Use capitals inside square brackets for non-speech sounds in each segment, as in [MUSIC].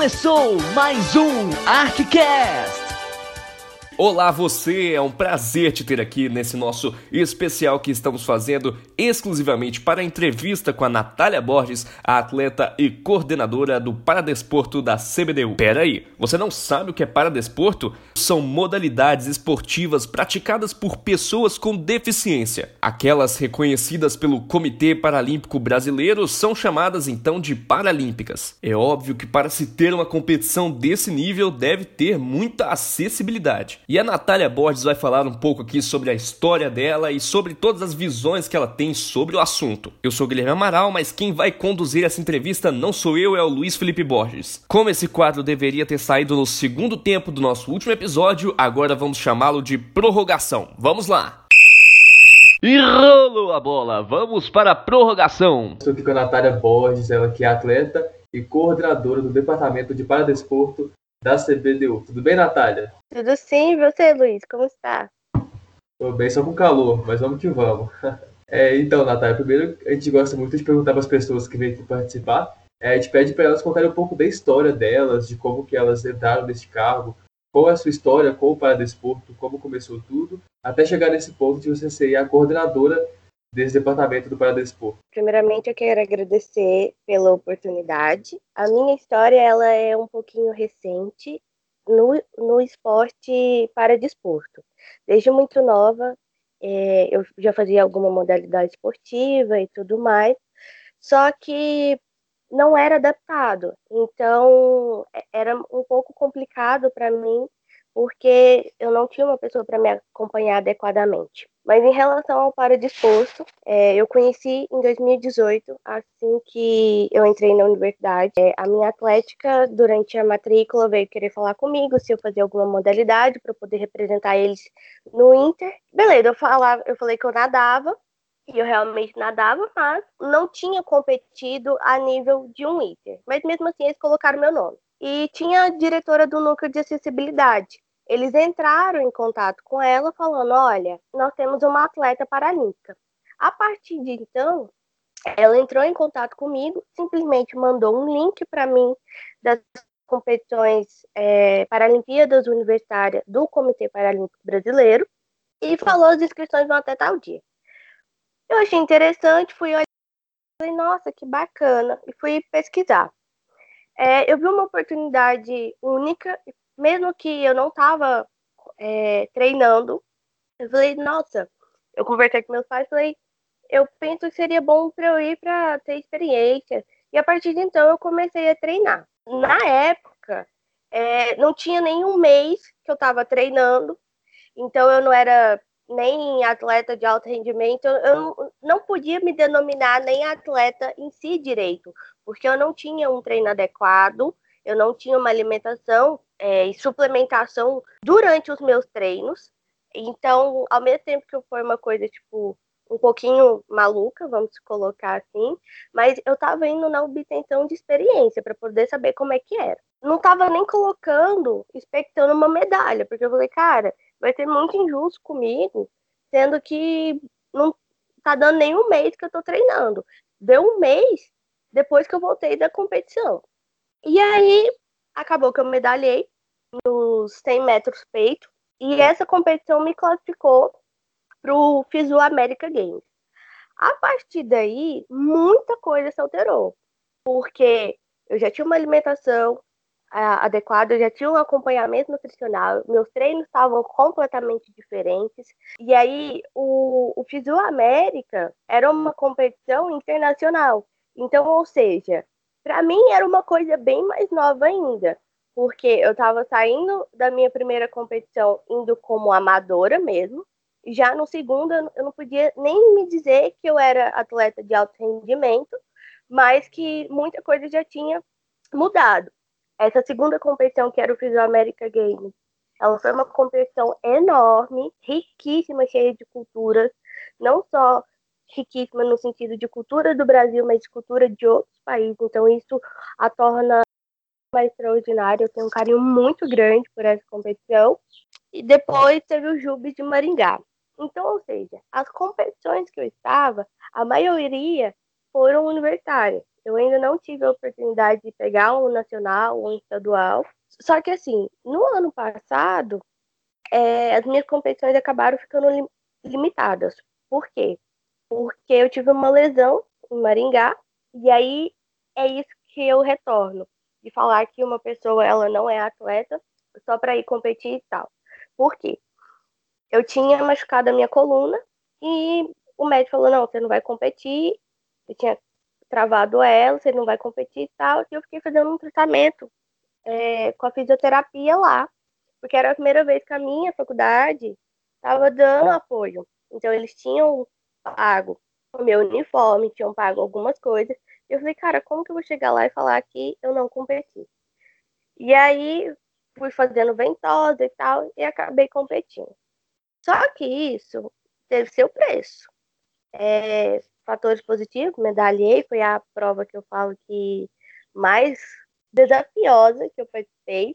Começou mais um ArcCast! Olá você, é um prazer te ter aqui nesse nosso especial que estamos fazendo exclusivamente para a entrevista com a Natália Borges, a atleta e coordenadora do Paradesporto da CBDU. Pera aí, você não sabe o que é Paradesporto? São modalidades esportivas praticadas por pessoas com deficiência. Aquelas reconhecidas pelo Comitê Paralímpico Brasileiro são chamadas então de Paralímpicas. É óbvio que para se ter uma competição desse nível deve ter muita acessibilidade. E a Natália Borges vai falar um pouco aqui sobre a história dela e sobre todas as visões que ela tem sobre o assunto. Eu sou Guilherme Amaral, mas quem vai conduzir essa entrevista não sou eu, é o Luiz Felipe Borges. Como esse quadro deveria ter saído no segundo tempo do nosso último episódio, agora vamos chamá-lo de prorrogação. Vamos lá! E rolou a bola, vamos para a prorrogação. Estou aqui com a Natália Borges, ela que é atleta e coordenadora do Departamento de Paradesporto da CBDU. Tudo bem, Natália? Tudo sim, e você, Luiz? Como está? Tô bem, só com calor, mas vamos que vamos. [LAUGHS] É, então, Natália, primeiro a gente gosta muito de perguntar para as pessoas que vêm aqui participar. É, a gente pede para elas contarem um pouco da história delas, de como que elas entraram nesse cargo, qual é a sua história com o Paradesporto, como começou tudo, até chegar nesse ponto de você ser a coordenadora desse departamento do Paradesporto. Primeiramente, eu quero agradecer pela oportunidade. A minha história ela é um pouquinho recente no, no esporte para desporto. Desde muito nova, é, eu já fazia alguma modalidade esportiva e tudo mais, só que não era adaptado. Então, é, era um pouco complicado para mim, porque eu não tinha uma pessoa para me acompanhar adequadamente. Mas em relação ao paradisposto, é, eu conheci em 2018, assim que eu entrei na universidade. É, a minha atlética, durante a matrícula, veio querer falar comigo se eu fazia alguma modalidade para poder representar eles no Inter. Beleza, eu, falava, eu falei que eu nadava, e eu realmente nadava, mas não tinha competido a nível de um Inter. Mas mesmo assim, eles colocaram meu nome. E tinha a diretora do núcleo de acessibilidade eles entraram em contato com ela falando: olha, nós temos uma atleta paralímpica. A partir de então, ela entrou em contato comigo, simplesmente mandou um link para mim das competições é, Paralimpíadas Universitárias do Comitê Paralímpico Brasileiro e falou as inscrições vão até tal dia. Eu achei interessante, fui olhar falei, nossa, que bacana, e fui pesquisar. É, eu vi uma oportunidade única mesmo que eu não estava é, treinando, eu falei, nossa, eu conversei com meus pais, falei, eu penso que seria bom para eu ir para ter experiência. E a partir de então eu comecei a treinar. Na época, é, não tinha nenhum mês que eu estava treinando, então eu não era nem atleta de alto rendimento, eu não podia me denominar nem atleta em si direito, porque eu não tinha um treino adequado, eu não tinha uma alimentação é, e suplementação durante os meus treinos. Então, ao mesmo tempo que foi uma coisa, tipo, um pouquinho maluca, vamos colocar assim, mas eu tava indo na obtenção de experiência para poder saber como é que era. Não tava nem colocando, expectando uma medalha, porque eu falei, cara, vai ser muito injusto comigo, sendo que não tá dando nem um mês que eu tô treinando. Deu um mês depois que eu voltei da competição. E aí, acabou que eu medalhei nos 100 metros peito. E essa competição me classificou para o Fisu América Games. A partir daí, muita coisa se alterou. Porque eu já tinha uma alimentação adequada, eu já tinha um acompanhamento nutricional, meus treinos estavam completamente diferentes. E aí, o, o Fisu América era uma competição internacional. Então, ou seja, para mim era uma coisa bem mais nova ainda, porque eu estava saindo da minha primeira competição indo como amadora mesmo. Já no segundo eu não podia nem me dizer que eu era atleta de alto rendimento, mas que muita coisa já tinha mudado. Essa segunda competição que era o Physio America Games, ela foi uma competição enorme, riquíssima, cheia de culturas, não só riquíssima no sentido de cultura do Brasil, mas de cultura de outros países. Então, isso a torna mais extraordinária. Eu tenho um carinho muito grande por essa competição. E depois teve o Jubes de Maringá. Então, ou seja, as competições que eu estava, a maioria foram universitárias. Eu ainda não tive a oportunidade de pegar um nacional ou um estadual. Só que assim, no ano passado, é, as minhas competições acabaram ficando lim limitadas. Por quê? Porque eu tive uma lesão em Maringá, e aí é isso que eu retorno, de falar que uma pessoa ela não é atleta só para ir competir e tal. Por quê? Eu tinha machucado a minha coluna e o médico falou: não, você não vai competir. Eu tinha travado ela, você não vai competir e tal. E eu fiquei fazendo um tratamento é, com a fisioterapia lá, porque era a primeira vez que a minha faculdade estava dando apoio. Então, eles tinham pago o meu uniforme, tinham pago algumas coisas. E eu falei, cara, como que eu vou chegar lá e falar que eu não competi? E aí, fui fazendo ventosa e tal, e acabei competindo. Só que isso teve seu preço. É, fatores positivos, medalhei, foi a prova que eu falo que mais desafiosa que eu participei,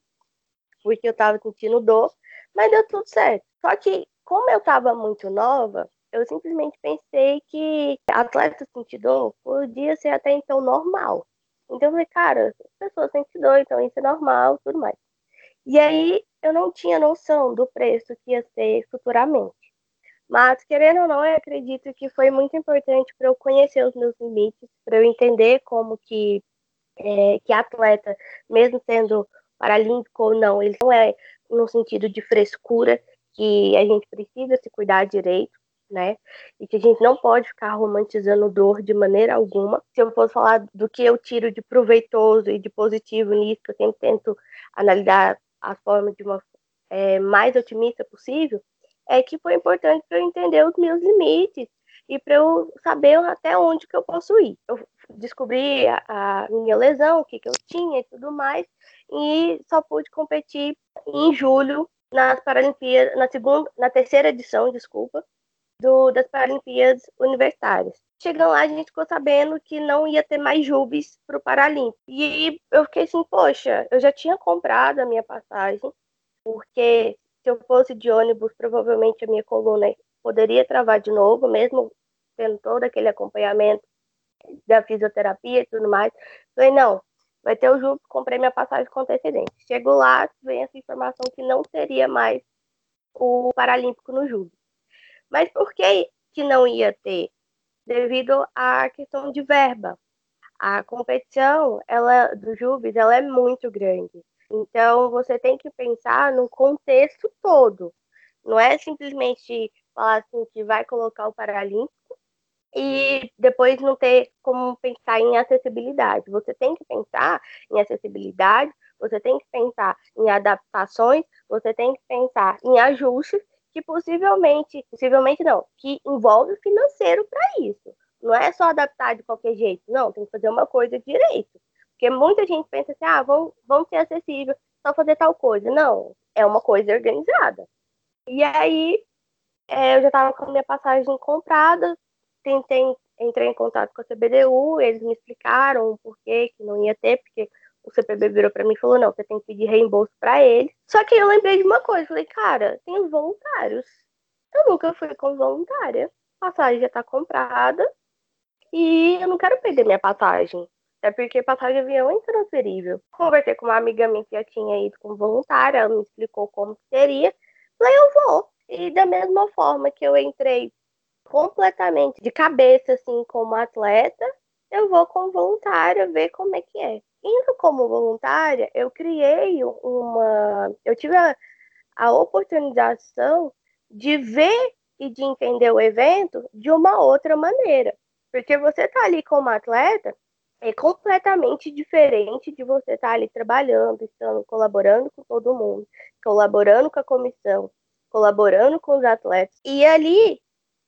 porque eu estava sentindo dor, mas deu tudo certo. Só que, como eu estava muito nova, eu simplesmente pensei que atleta sentir dor podia ser até então normal. Então eu falei, cara, as pessoas sentem dor, então isso é normal, tudo mais. E aí eu não tinha noção do preço que ia ser futuramente. Mas, querendo ou não, eu acredito que foi muito importante para eu conhecer os meus limites, para eu entender como que, é, que atleta, mesmo sendo paralímpico ou não, ele não é no sentido de frescura, que a gente precisa se cuidar direito, né? E que a gente não pode ficar romantizando dor de maneira alguma. Se eu fosse falar do que eu tiro de proveitoso e de positivo nisso, eu sempre tento analisar a forma de uma é, mais otimista possível, é que foi importante para eu entender os meus limites e para eu saber até onde que eu posso ir. Eu descobri a, a minha lesão, o que, que eu tinha e tudo mais, e só pude competir em julho nas Paralimpíadas, na segunda, na terceira edição, desculpa, do, das Paralimpíadas Universitárias. Chegando lá, a gente ficou sabendo que não ia ter mais Jubes para o Paralímpico. E eu fiquei assim, poxa, eu já tinha comprado a minha passagem, porque se eu fosse de ônibus, provavelmente a minha coluna poderia travar de novo, mesmo tendo todo aquele acompanhamento da fisioterapia e tudo mais. Falei, não, vai ter o Júpiter, comprei minha passagem com antecedência. Chego lá, vem essa informação que não teria mais o Paralímpico no Júpiter. Mas por que, que não ia ter? Devido à questão de verba. A competição ela, do Jubes ela é muito grande. Então, você tem que pensar no contexto todo. Não é simplesmente falar assim que vai colocar o Paralímpico e depois não ter como pensar em acessibilidade. Você tem que pensar em acessibilidade, você tem que pensar em adaptações, você tem que pensar em ajustes que possivelmente, possivelmente não, que envolve financeiro para isso. Não é só adaptar de qualquer jeito, não, tem que fazer uma coisa direito. Porque muita gente pensa assim, ah, vamos, vamos ser acessível, só fazer tal coisa. Não, é uma coisa organizada. E aí, é, eu já estava com a minha passagem comprada, tentei, entrei em contato com a CBDU, eles me explicaram por que não ia ter, porque o CPB virou para mim e falou, não, você tem que pedir reembolso para eles. Só que eu lembrei de uma coisa, falei, cara, tem os voluntários. Eu nunca fui com voluntária. A passagem já está comprada e eu não quero perder minha passagem. Até porque passagem de avião é intransferível. Conversei com uma amiga minha que já tinha ido como voluntária, ela me explicou como seria. Falei, eu vou. E da mesma forma que eu entrei completamente de cabeça, assim, como atleta, eu vou como voluntária ver como é que é. Indo como voluntária, eu criei uma. Eu tive a, a oportunização de ver e de entender o evento de uma outra maneira. Porque você tá ali como atleta, é completamente diferente de você estar ali trabalhando, estando colaborando com todo mundo, colaborando com a comissão, colaborando com os atletas. E ali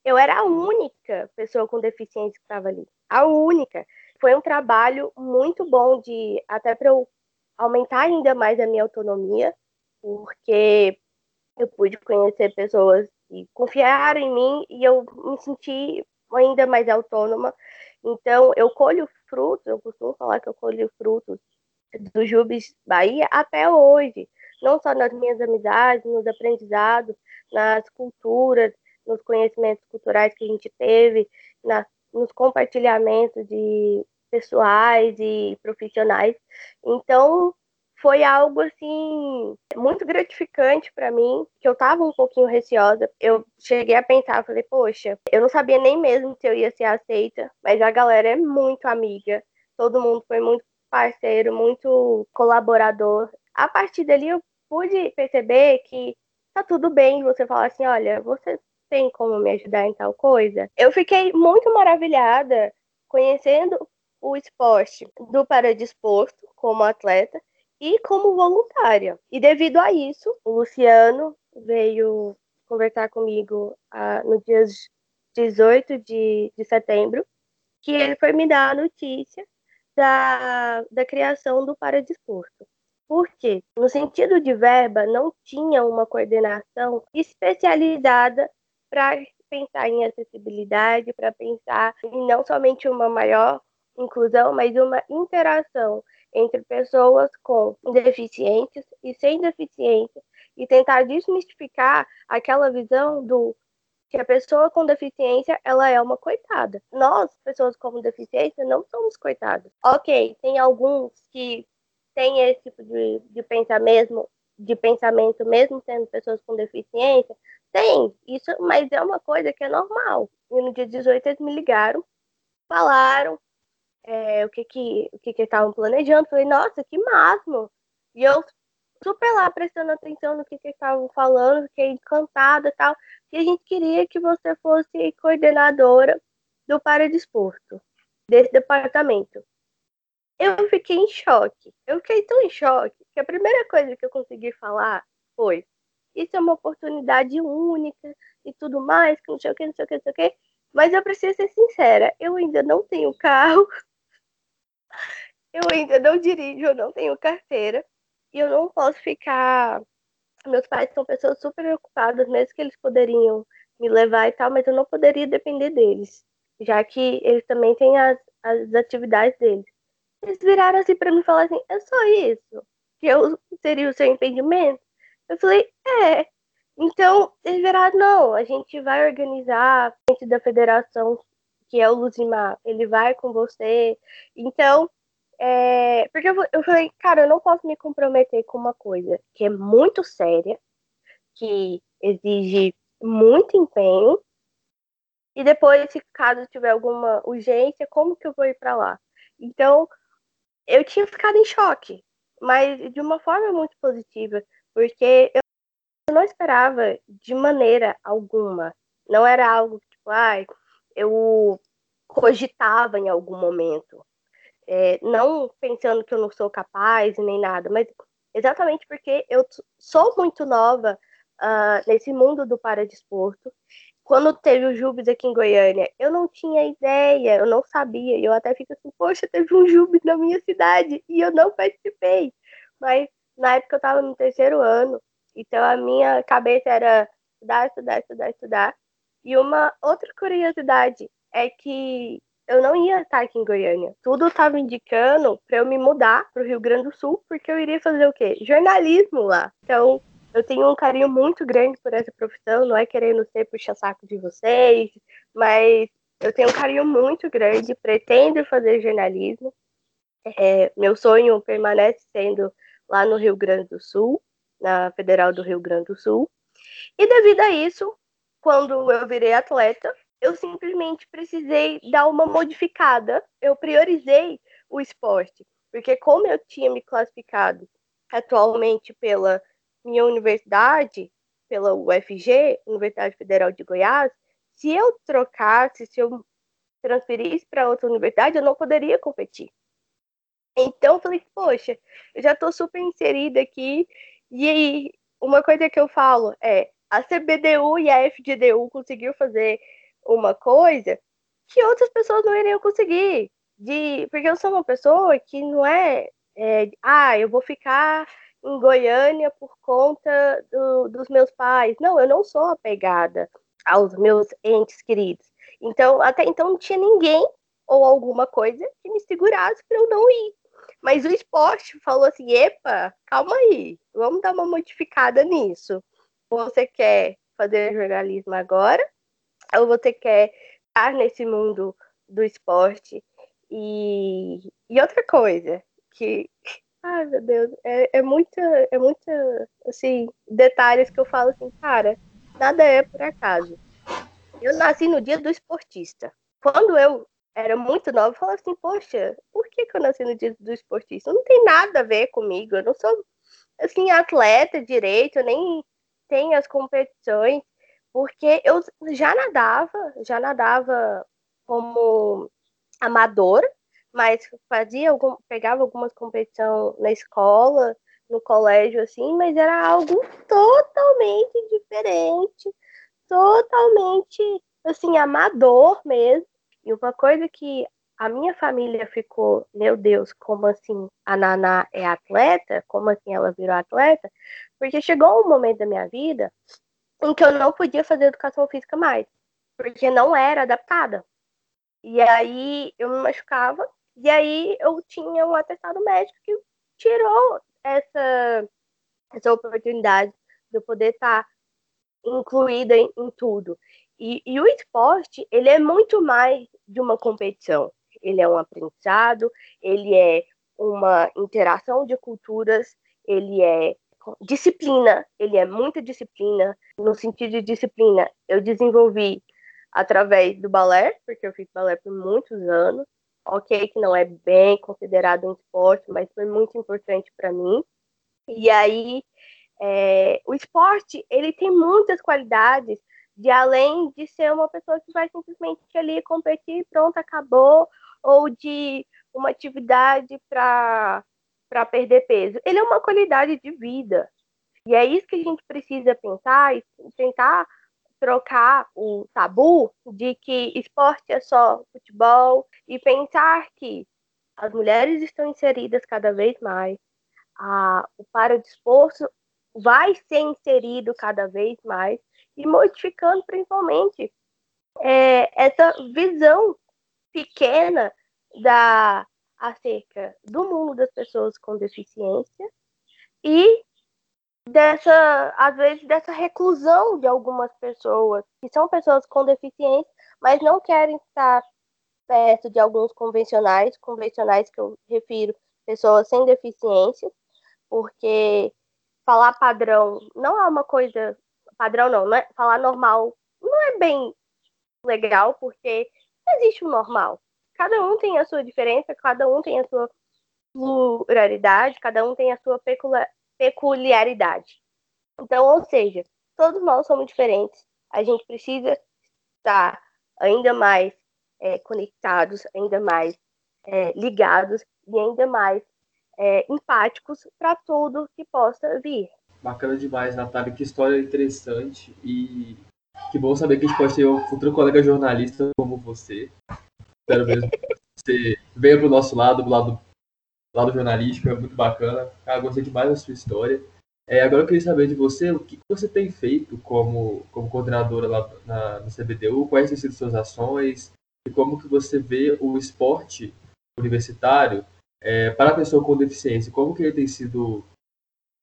eu era a única pessoa com deficiência que estava ali, a única. Foi um trabalho muito bom de até para eu aumentar ainda mais a minha autonomia, porque eu pude conhecer pessoas que confiaram em mim e eu me senti ainda mais autônoma. Então, eu colho frutos, eu costumo falar que eu colho frutos do Jubes Bahia até hoje, não só nas minhas amizades, nos aprendizados, nas culturas, nos conhecimentos culturais que a gente teve, na, nos compartilhamentos de pessoais e profissionais. Então, foi algo assim muito gratificante para mim, que eu tava um pouquinho receosa. Eu cheguei a pensar, falei, poxa, eu não sabia nem mesmo se eu ia ser aceita, mas a galera é muito amiga. Todo mundo foi muito parceiro, muito colaborador. A partir dali eu pude perceber que tá tudo bem você falar assim, olha, você tem como me ajudar em tal coisa? Eu fiquei muito maravilhada conhecendo o esporte do paradesporto como atleta e como voluntária. E devido a isso, o Luciano veio conversar comigo ah, no dia 18 de, de setembro, que ele foi me dar a notícia da, da criação do paradesporto. Por quê? No sentido de verba, não tinha uma coordenação especializada para pensar em acessibilidade, para pensar em não somente uma maior inclusão, mas uma interação entre pessoas com deficiências e sem deficiência e tentar desmistificar aquela visão do que a pessoa com deficiência ela é uma coitada. Nós, pessoas com deficiência, não somos coitadas. Ok, tem alguns que têm esse tipo de, de pensamento, de pensamento mesmo sendo pessoas com deficiência, tem isso, mas é uma coisa que é normal. E no dia 18 eles me ligaram, falaram é, o que que o que que estavam planejando. Falei, nossa, que máximo! E eu super lá prestando atenção no que que estavam falando, fiquei encantada e tal. E a gente queria que você fosse coordenadora do paradesporto, desse departamento. Eu fiquei em choque. Eu fiquei tão em choque que a primeira coisa que eu consegui falar foi: Isso é uma oportunidade única e tudo mais, que não sei o que, não sei o que, não sei o que. Mas eu preciso ser sincera: eu ainda não tenho carro, eu ainda não dirijo, eu não tenho carteira e eu não posso ficar. Meus pais são pessoas super ocupadas, mesmo que eles poderiam me levar e tal, mas eu não poderia depender deles, já que eles também têm as, as atividades deles. Eles viraram assim para mim e falaram assim: é só isso? Que eu seria o seu impedimento? Eu falei: é. Então, eles viraram: não, a gente vai organizar, a da federação que é o Luzimar, ele vai com você. Então, é, porque eu, eu falei, cara, eu não posso me comprometer com uma coisa que é muito séria, que exige muito empenho, e depois, se caso tiver alguma urgência, como que eu vou ir para lá? Então, eu tinha ficado em choque, mas de uma forma muito positiva, porque eu não esperava de maneira alguma. Não era algo tipo, ai, eu cogitava em algum momento. É, não pensando que eu não sou capaz nem nada, mas exatamente porque eu sou muito nova uh, nesse mundo do paradesporto. Quando teve o Jubes aqui em Goiânia, eu não tinha ideia, eu não sabia, e eu até fico assim, poxa, teve um Jubes na minha cidade e eu não participei. Mas na época eu estava no terceiro ano, então a minha cabeça era estudar, estudar, estudar, estudar. E uma outra curiosidade é que eu não ia estar aqui em Goiânia. Tudo estava indicando para eu me mudar para o Rio Grande do Sul, porque eu iria fazer o quê? Jornalismo lá. Então, eu tenho um carinho muito grande por essa profissão, não é querendo ser puxa-saco de vocês, mas eu tenho um carinho muito grande, pretendo fazer jornalismo. É, meu sonho permanece sendo lá no Rio Grande do Sul, na Federal do Rio Grande do Sul. E devido a isso, quando eu virei atleta, eu simplesmente precisei dar uma modificada. Eu priorizei o esporte, porque como eu tinha me classificado atualmente pela minha universidade, pela UFG, Universidade Federal de Goiás, se eu trocasse, se eu transferisse para outra universidade, eu não poderia competir. Então eu falei, poxa, eu já estou super inserida aqui. E aí, uma coisa que eu falo é, a CBDU e a FGDU conseguiu fazer uma coisa que outras pessoas não iriam conseguir. De, porque eu sou uma pessoa que não é, é ah, eu vou ficar em Goiânia por conta do, dos meus pais. Não, eu não sou apegada aos meus entes queridos. Então, até então não tinha ninguém ou alguma coisa que me segurasse para eu não ir. Mas o esporte falou assim: epa, calma aí, vamos dar uma modificada nisso você quer fazer jornalismo agora ou você quer estar nesse mundo do esporte E, e outra coisa, que. [LAUGHS] Ai, meu Deus, é, é muita, é muita, assim, detalhes que eu falo assim, cara, nada é por acaso. Eu nasci no dia do esportista. Quando eu era muito nova, eu falava assim, poxa, por que, que eu nasci no dia do esportista? Não tem nada a ver comigo, eu não sou, assim, atleta direito, eu nem tenho as competições, porque eu já nadava, já nadava como amador, mas fazia algum, pegava algumas competições na escola, no colégio, assim, mas era algo totalmente diferente, totalmente, assim, amador mesmo. E uma coisa que a minha família ficou, meu Deus, como assim a Naná é atleta? Como assim ela virou atleta? Porque chegou um momento da minha vida em que eu não podia fazer educação física mais, porque não era adaptada. E aí eu me machucava, e aí eu tinha um atestado médico que tirou essa, essa oportunidade de eu poder estar tá incluída em, em tudo. E, e, o esporte, ele é muito mais de uma competição. Ele é um aprendizado, ele é uma interação de culturas, ele é disciplina, ele é muita disciplina. No sentido de disciplina, eu desenvolvi através do balé, porque eu fiz balé por muitos anos. Ok, que não é bem considerado um esporte, mas foi muito importante para mim. E aí, é, o esporte, ele tem muitas qualidades, de além de ser uma pessoa que vai simplesmente ali competir, pronto, acabou, ou de uma atividade para perder peso. Ele é uma qualidade de vida. E é isso que a gente precisa pensar e tentar trocar o tabu de que esporte é só futebol e pensar que as mulheres estão inseridas cada vez mais, a, o paradesporto vai ser inserido cada vez mais e modificando principalmente é, essa visão pequena da acerca do mundo das pessoas com deficiência e dessa, às vezes, dessa reclusão de algumas pessoas, que são pessoas com deficiência, mas não querem estar perto de alguns convencionais, convencionais que eu refiro pessoas sem deficiência, porque falar padrão não é uma coisa padrão não, não é, falar normal não é bem legal, porque não existe o normal. Cada um tem a sua diferença, cada um tem a sua pluralidade, cada um tem a sua peculiaridade. Então, ou seja, todos nós somos diferentes. A gente precisa estar ainda mais é, conectados, ainda mais é, ligados e ainda mais é, empáticos para tudo que possa vir. Bacana demais, Natália. Que história interessante. E que bom saber que a gente pode ter um futuro colega jornalista como você. Espero mesmo que você venha para o nosso lado, do lado lado jornalístico, é muito bacana. Ah, gostei demais da sua história. É, agora eu queria saber de você o que você tem feito como, como coordenadora lá na, no CBDU, quais têm sido suas ações e como que você vê o esporte universitário é, para a pessoa com deficiência, como que ele tem sido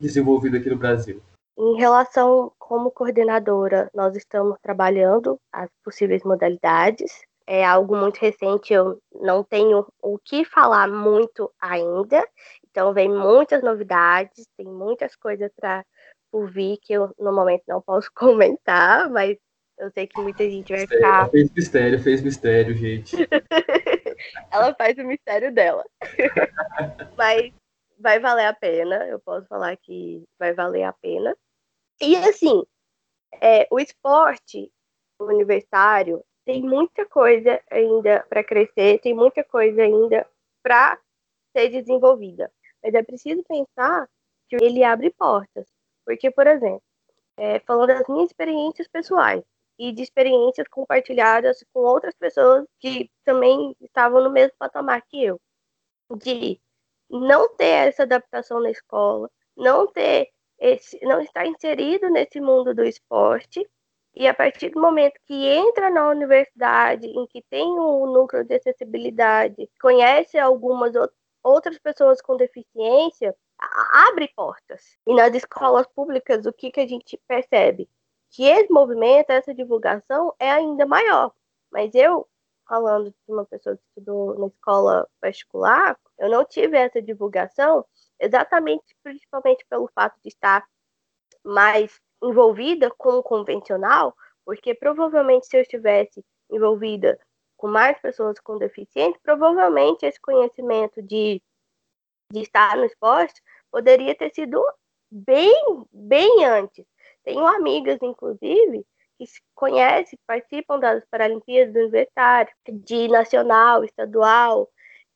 desenvolvido aqui no Brasil? Em relação como coordenadora, nós estamos trabalhando as possíveis modalidades é algo muito recente, eu não tenho o que falar muito ainda. Então, vem muitas novidades, tem muitas coisas para por vir que eu no momento não posso [LAUGHS] comentar, mas eu sei que muita gente vai ficar. Ela fez mistério, fez mistério, gente. [LAUGHS] Ela faz o mistério dela. [LAUGHS] mas vai valer a pena, eu posso falar que vai valer a pena. E assim, é, o esporte universitário tem muita coisa ainda para crescer, tem muita coisa ainda para ser desenvolvida. Mas é preciso pensar que ele abre portas. Porque, por exemplo, é, falando das minhas experiências pessoais e de experiências compartilhadas com outras pessoas que também estavam no mesmo patamar que eu, de não ter essa adaptação na escola, não ter esse, não estar inserido nesse mundo do esporte e a partir do momento que entra na universidade, em que tem um núcleo de acessibilidade, conhece algumas outras pessoas com deficiência, abre portas. E nas escolas públicas, o que, que a gente percebe? Que esse movimento, essa divulgação é ainda maior. Mas eu falando de uma pessoa que estudou na escola particular, eu não tive essa divulgação exatamente, principalmente pelo fato de estar mais envolvida com o convencional, porque provavelmente se eu estivesse envolvida com mais pessoas com deficiência, provavelmente esse conhecimento de, de estar no esporte poderia ter sido bem, bem antes. Tenho amigas, inclusive, que conhecem, participam das Paralimpíadas Universitárias, de nacional, estadual,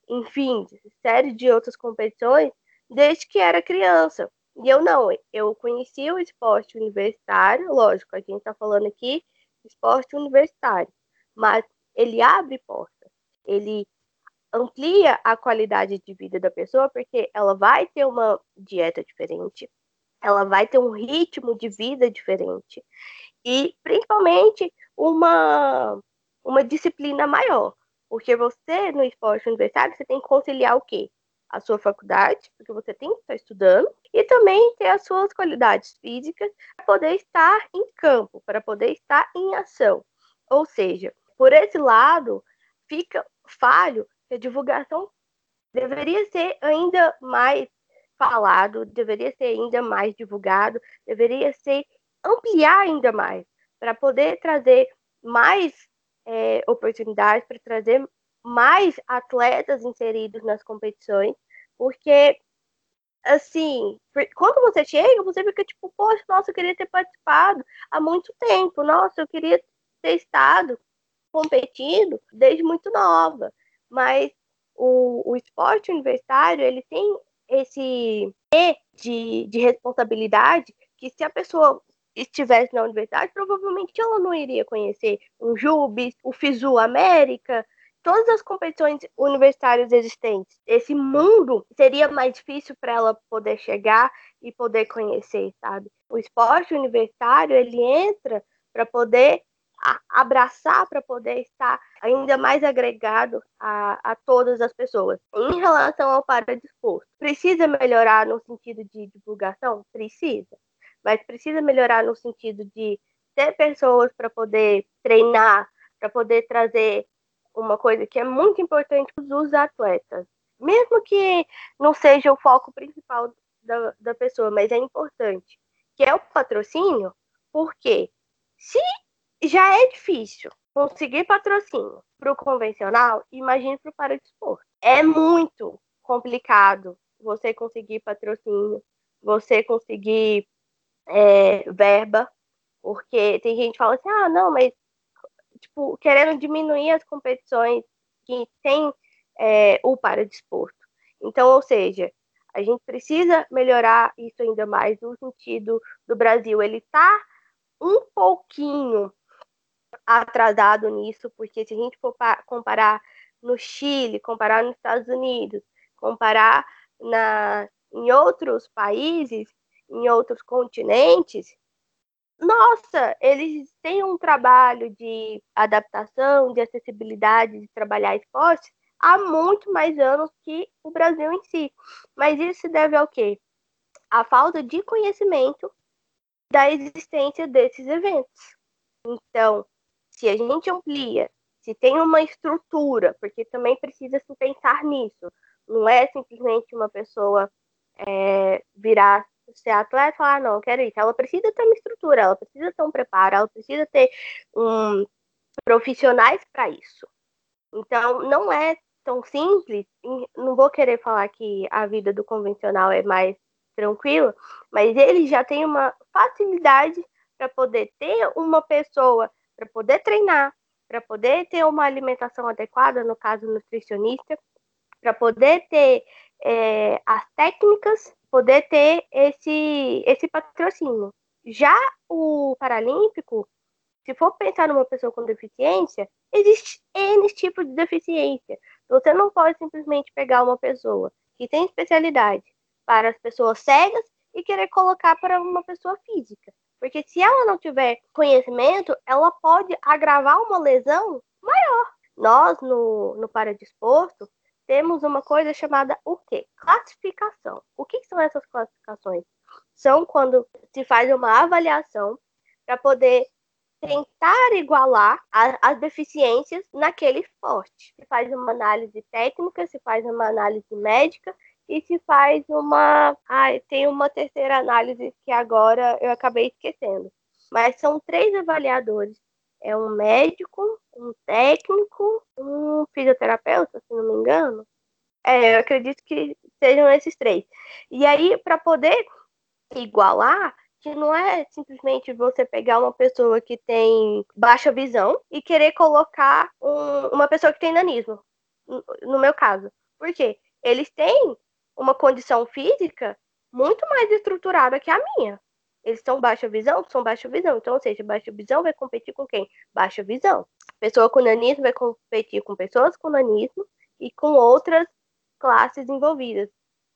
enfim, série de outras competições, desde que era criança. E eu não, eu conheci o esporte universitário, lógico, a gente está falando aqui esporte universitário, mas ele abre portas, ele amplia a qualidade de vida da pessoa, porque ela vai ter uma dieta diferente, ela vai ter um ritmo de vida diferente e principalmente uma, uma disciplina maior. Porque você, no esporte universitário, você tem que conciliar o quê? A sua faculdade, porque você tem que estar estudando, e também ter as suas qualidades físicas para poder estar em campo, para poder estar em ação. Ou seja, por esse lado, fica falho que a divulgação deveria ser ainda mais falado, deveria ser ainda mais divulgado, deveria ser ampliar ainda mais, para poder trazer mais é, oportunidades, para trazer mais atletas inseridos nas competições, porque assim, quando você chega, você fica tipo, poxa, nossa, eu queria ter participado há muito tempo, nossa, eu queria ter estado competindo desde muito nova, mas o, o esporte universitário, ele tem esse E de, de responsabilidade que se a pessoa estivesse na universidade, provavelmente ela não iria conhecer o JUBIS, o FISU América, todas as competições universitárias existentes. Esse mundo seria mais difícil para ela poder chegar e poder conhecer, sabe? O esporte universitário, ele entra para poder abraçar, para poder estar ainda mais agregado a, a todas as pessoas. Em relação ao paradesporto, precisa melhorar no sentido de divulgação? Precisa mas precisa melhorar no sentido de ter pessoas para poder treinar, para poder trazer uma coisa que é muito importante para os atletas. Mesmo que não seja o foco principal da, da pessoa, mas é importante, que é o patrocínio, porque se já é difícil conseguir patrocínio para o convencional, imagine para o paradesporto. É muito complicado você conseguir patrocínio, você conseguir é, verba, porque tem gente que fala assim, ah, não, mas tipo, querendo diminuir as competições que tem é, o paradesporto. Então, ou seja, a gente precisa melhorar isso ainda mais no sentido do Brasil. Ele está um pouquinho atrasado nisso, porque se a gente for comparar no Chile, comparar nos Estados Unidos, comparar na, em outros países, em outros continentes, nossa, eles têm um trabalho de adaptação, de acessibilidade, de trabalhar esporte há muito mais anos que o Brasil em si. Mas isso se deve ao quê? A falta de conhecimento da existência desses eventos. Então, se a gente amplia, se tem uma estrutura, porque também precisa se pensar nisso, não é simplesmente uma pessoa é, virar ser atleta e falar, ah, não, quero isso. Ela precisa ter uma estrutura, ela precisa ter um preparo, ela precisa ter um, profissionais para isso. Então, não é tão simples. Não vou querer falar que a vida do convencional é mais tranquila, mas ele já tem uma facilidade para poder ter uma pessoa, para poder treinar, para poder ter uma alimentação adequada, no caso nutricionista, para poder ter é, as técnicas poder ter esse, esse patrocínio. Já o Paralímpico, se for pensar numa pessoa com deficiência, existe N tipos de deficiência. Você não pode simplesmente pegar uma pessoa que tem especialidade para as pessoas cegas e querer colocar para uma pessoa física. Porque se ela não tiver conhecimento, ela pode agravar uma lesão maior. Nós, no, no Paradesporto, temos uma coisa chamada o quê? Classificação. O que são essas classificações? São quando se faz uma avaliação para poder tentar igualar a, as deficiências naquele esporte. Se faz uma análise técnica, se faz uma análise médica e se faz uma. Ah, tem uma terceira análise que agora eu acabei esquecendo. Mas são três avaliadores. É um médico, um técnico, um fisioterapeuta, se não me engano. É, eu acredito que sejam esses três. E aí, para poder igualar, que não é simplesmente você pegar uma pessoa que tem baixa visão e querer colocar um, uma pessoa que tem nanismo, no meu caso. Por quê? Eles têm uma condição física muito mais estruturada que a minha. Eles são baixa visão, são baixa visão. Então, ou seja, baixa visão vai competir com quem? Baixa visão. Pessoa com nanismo vai competir com pessoas com nanismo e com outras classes envolvidas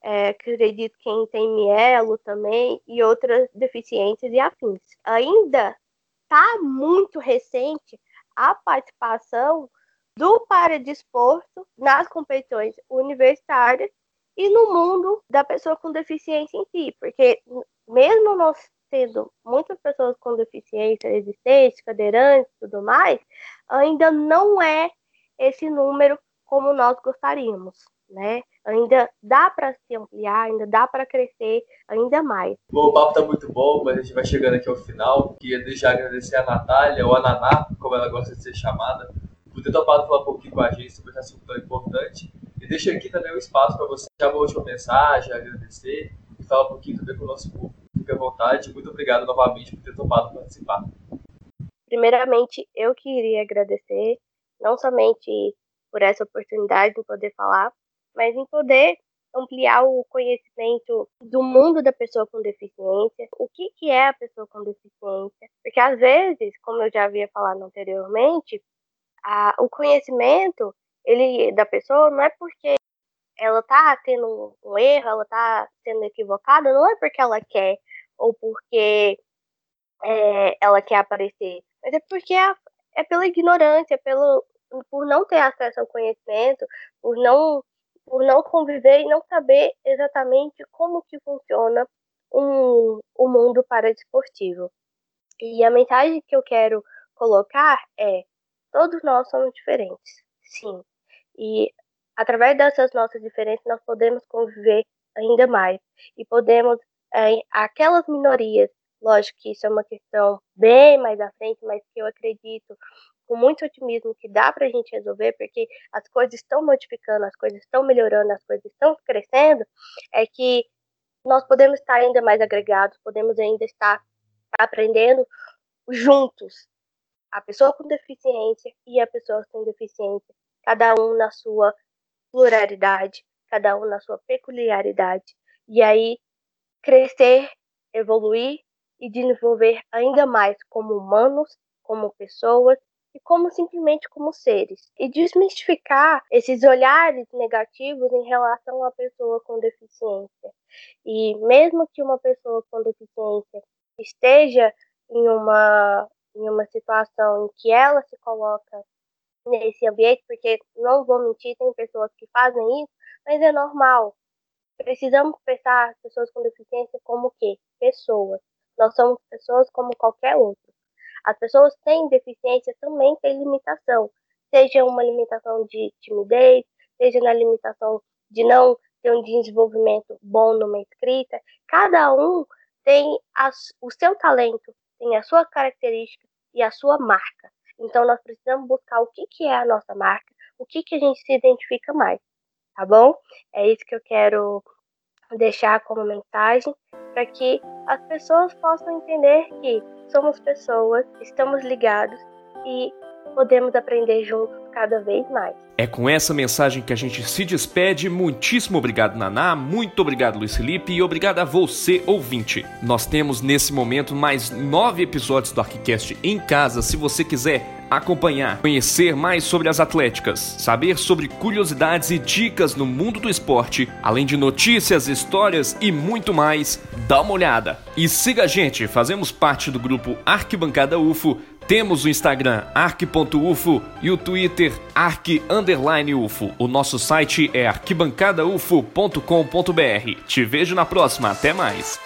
é, acredito quem tem mielo também e outras deficiências e afins. Ainda está muito recente a participação do paradesporto nas competições universitárias e no mundo da pessoa com deficiência em si, porque mesmo nós tendo muitas pessoas com deficiência existentes, cadeirantes e tudo mais, ainda não é esse número como nós gostaríamos né? Ainda dá para se ampliar, ainda dá para crescer ainda mais. Bom, o papo tá muito bom, mas a gente vai chegando aqui ao final. Queria deixar agradecer a Natália, ou a Naná, como ela gosta de ser chamada, por ter topado falar um pouquinho com a gente sobre esse assunto tão importante. E deixa aqui também o um espaço para você deixar uma última mensagem, agradecer e falar um pouquinho também com o nosso público. Fique à vontade. Muito obrigado novamente por ter topado participar. Primeiramente, eu queria agradecer, não somente por essa oportunidade de poder falar, mas em poder ampliar o conhecimento do mundo da pessoa com deficiência, o que, que é a pessoa com deficiência, porque às vezes, como eu já havia falado anteriormente, a, o conhecimento ele da pessoa não é porque ela está tendo um, erro, ela está sendo equivocada, não é porque ela quer ou porque é, ela quer aparecer, mas é porque é, é pela ignorância, pelo por não ter acesso ao conhecimento, por não por não conviver e não saber exatamente como que funciona um, o mundo paradesportivo. E a mensagem que eu quero colocar é: todos nós somos diferentes, sim. E através dessas nossas diferenças nós podemos conviver ainda mais e podemos é, aquelas minorias, lógico que isso é uma questão bem mais à frente, mas que eu acredito com muito otimismo que dá para a gente resolver, porque as coisas estão modificando, as coisas estão melhorando, as coisas estão crescendo, é que nós podemos estar ainda mais agregados, podemos ainda estar aprendendo juntos. A pessoa com deficiência e a pessoa sem deficiência, cada um na sua pluralidade, cada um na sua peculiaridade. E aí crescer, evoluir e desenvolver ainda mais como humanos, como pessoas e como simplesmente como seres. E desmistificar esses olhares negativos em relação à pessoa com deficiência. E mesmo que uma pessoa com deficiência esteja em uma, em uma situação em que ela se coloca nesse ambiente, porque não vou mentir, tem pessoas que fazem isso, mas é normal. Precisamos pensar as pessoas com deficiência como o quê? Pessoas. Nós somos pessoas como qualquer outro. As pessoas têm deficiência também têm limitação, seja uma limitação de timidez, seja na limitação de não ter um desenvolvimento bom numa escrita. Cada um tem as, o seu talento, tem a sua característica e a sua marca. Então nós precisamos buscar o que, que é a nossa marca, o que, que a gente se identifica mais, tá bom? É isso que eu quero deixar como mensagem para que as pessoas possam entender que somos pessoas, estamos ligados e podemos aprender juntos cada vez mais. É com essa mensagem que a gente se despede. Muitíssimo obrigado, Naná. Muito obrigado, Luiz Felipe. E obrigado a você, ouvinte. Nós temos nesse momento mais nove episódios do ArquiCast em casa. Se você quiser acompanhar, conhecer mais sobre as atléticas, saber sobre curiosidades e dicas no mundo do esporte, além de notícias, histórias e muito mais, dá uma olhada. E siga a gente, fazemos parte do grupo Arquibancada UFO temos o Instagram arc.ufo e o Twitter arc_ufo. O nosso site é arquibancadaufo.com.br. Te vejo na próxima, até mais.